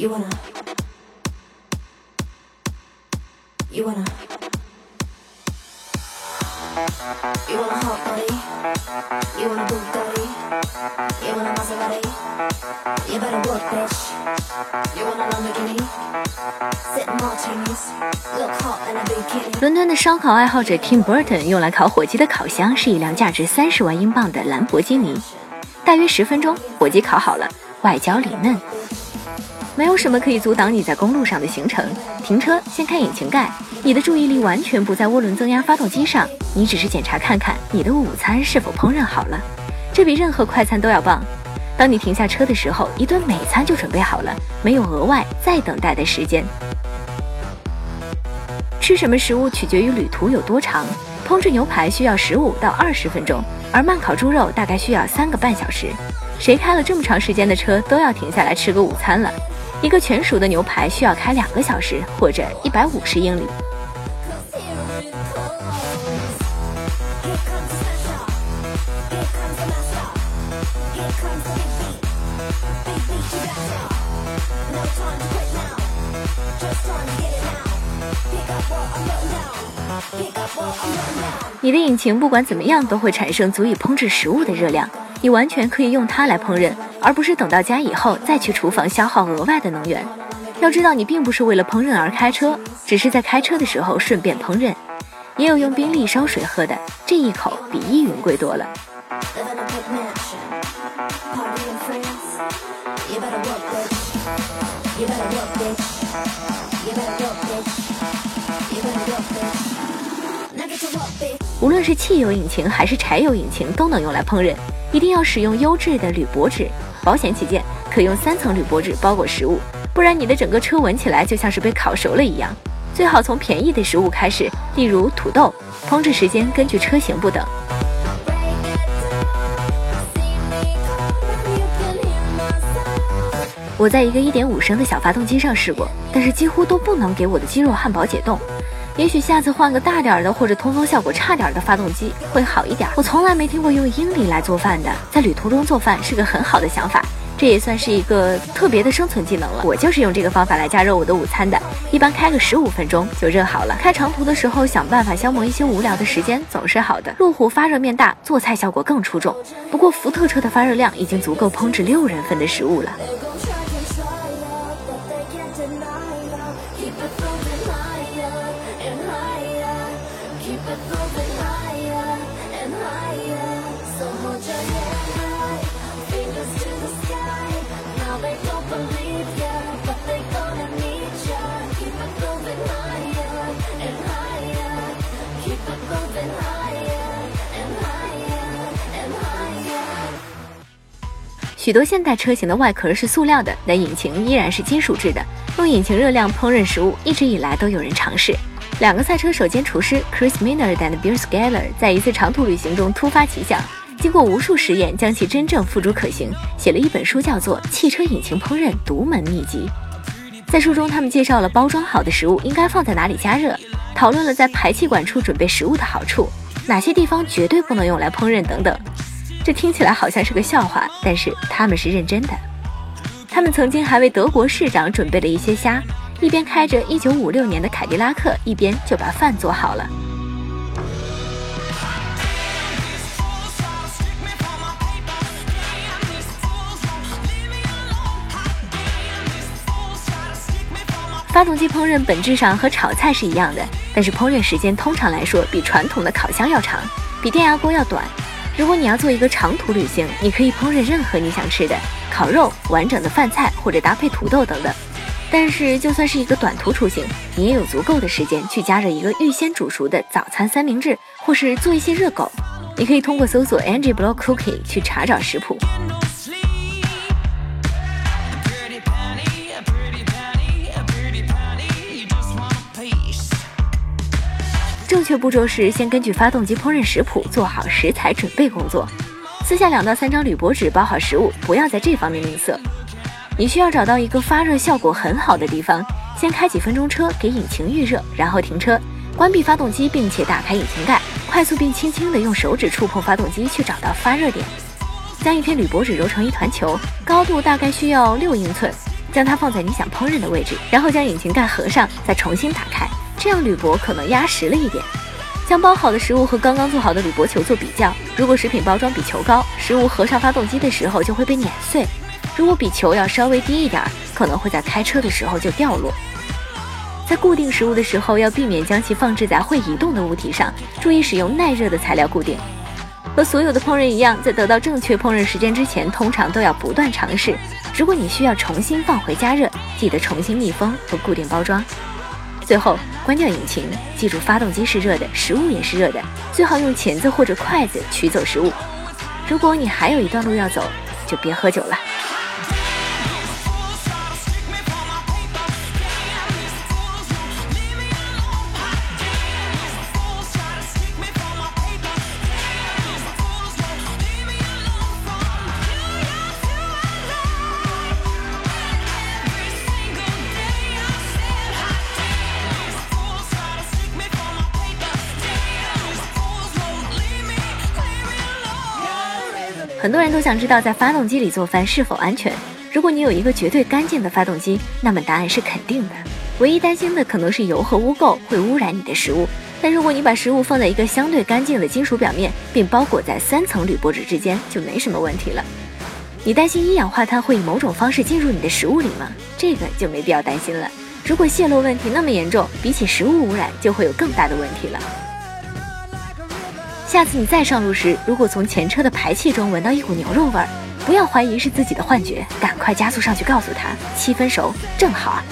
You wanna. You wanna. You want a hot body? You want a Bugatti? You want a Maserati? You better work, bitch. You want a Lamborghini? Sitting martinis, look hot in a bikini. 伦敦的烧烤爱好者 Tim Burton 用来烤火鸡的烤箱是一辆价值三十万英镑的兰博基尼，大约十分钟，火鸡烤好了，外焦里嫩。没有什么可以阻挡你在公路上的行程。停车，掀开引擎盖，你的注意力完全不在涡轮增压发动机上，你只是检查看看你的午餐是否烹饪好了。这比任何快餐都要棒。当你停下车的时候，一顿美餐就准备好了，没有额外再等待的时间。吃什么食物取决于旅途有多长。烹制牛排需要十五到二十分钟，而慢烤猪肉大概需要三个半小时。谁开了这么长时间的车，都要停下来吃个午餐了。一个全熟的牛排需要开两个小时，或者一百五十英里。Just trying to get it now. 你的引擎不管怎么样都会产生足以烹制食物的热量，你完全可以用它来烹饪，而不是等到家以后再去厨房消耗额外的能源。要知道，你并不是为了烹饪而开车，只是在开车的时候顺便烹饪。也有用宾利烧水喝的，这一口比依云贵多了。无论是汽油引擎还是柴油引擎，都能用来烹饪。一定要使用优质的铝箔纸，保险起见，可用三层铝箔纸包裹食物，不然你的整个车闻起来就像是被烤熟了一样。最好从便宜的食物开始，例如土豆。烹制时间根据车型不等。我在一个1.5升的小发动机上试过，但是几乎都不能给我的鸡肉汉堡解冻。也许下次换个大点儿的或者通风效果差点儿的发动机会好一点。我从来没听过用英里来做饭的，在旅途中做饭是个很好的想法，这也算是一个特别的生存技能了。我就是用这个方法来加热我的午餐的，一般开个十五分钟就热好了。开长途的时候想办法消磨一些无聊的时间总是好的。路虎发热面大，做菜效果更出众。不过福特车的发热量已经足够烹制六人份的食物了。许多现代车型的外壳是塑料的，但引擎依然是金属制的。用引擎热量烹饪食物，一直以来都有人尝试。两个赛车手兼厨师 Chris Minard and Bill Skeller 在一次长途旅行中突发奇想，经过无数实验，将其真正付诸可行，写了一本书，叫做《汽车引擎烹饪独门秘籍》。在书中，他们介绍了包装好的食物应该放在哪里加热，讨论了在排气管处准备食物的好处，哪些地方绝对不能用来烹饪等等。这听起来好像是个笑话，但是他们是认真的。他们曾经还为德国市长准备了一些虾，一边开着1956年的凯迪拉克，一边就把饭做好了。发动机烹饪本质上和炒菜是一样的，但是烹饪时间通常来说比传统的烤箱要长，比电压锅要短。如果你要做一个长途旅行，你可以烹饪任何你想吃的，烤肉、完整的饭菜或者搭配土豆等等。但是就算是一个短途出行，你也有足够的时间去加热一个预先煮熟的早餐三明治，或是做一些热狗。你可以通过搜索 Angie Block Cookie 去查找食谱。确步骤是先根据发动机烹饪食谱做好食材准备工作，撕下两到三张铝箔纸包好食物，不要在这方面吝啬。你需要找到一个发热效果很好的地方，先开几分钟车给引擎预热，然后停车，关闭发动机，并且打开引擎盖，快速并轻轻地用手指触碰发动机去找到发热点。将一片铝箔纸揉成一团球，高度大概需要六英寸。将它放在你想烹饪的位置，然后将引擎盖合上，再重新打开。这样铝箔可能压实了一点。将包好的食物和刚刚做好的铝箔球做比较，如果食品包装比球高，食物合上发动机的时候就会被碾碎；如果比球要稍微低一点，可能会在开车的时候就掉落。在固定食物的时候，要避免将其放置在会移动的物体上，注意使用耐热的材料固定。和所有的烹饪一样，在得到正确烹饪时间之前，通常都要不断尝试。如果你需要重新放回加热，记得重新密封和固定包装。最后，关掉引擎，记住发动机是热的，食物也是热的，最好用钳子或者筷子取走食物。如果你还有一段路要走，就别喝酒了。很多人都想知道在发动机里做饭是否安全。如果你有一个绝对干净的发动机，那么答案是肯定的。唯一担心的可能是油和污垢会污染你的食物。但如果你把食物放在一个相对干净的金属表面，并包裹在三层铝箔纸之间，就没什么问题了。你担心一氧化碳会以某种方式进入你的食物里吗？这个就没必要担心了。如果泄漏问题那么严重，比起食物污染就会有更大的问题了。下次你再上路时，如果从前车的排气中闻到一股牛肉味儿，不要怀疑是自己的幻觉，赶快加速上去告诉他，七分熟正好。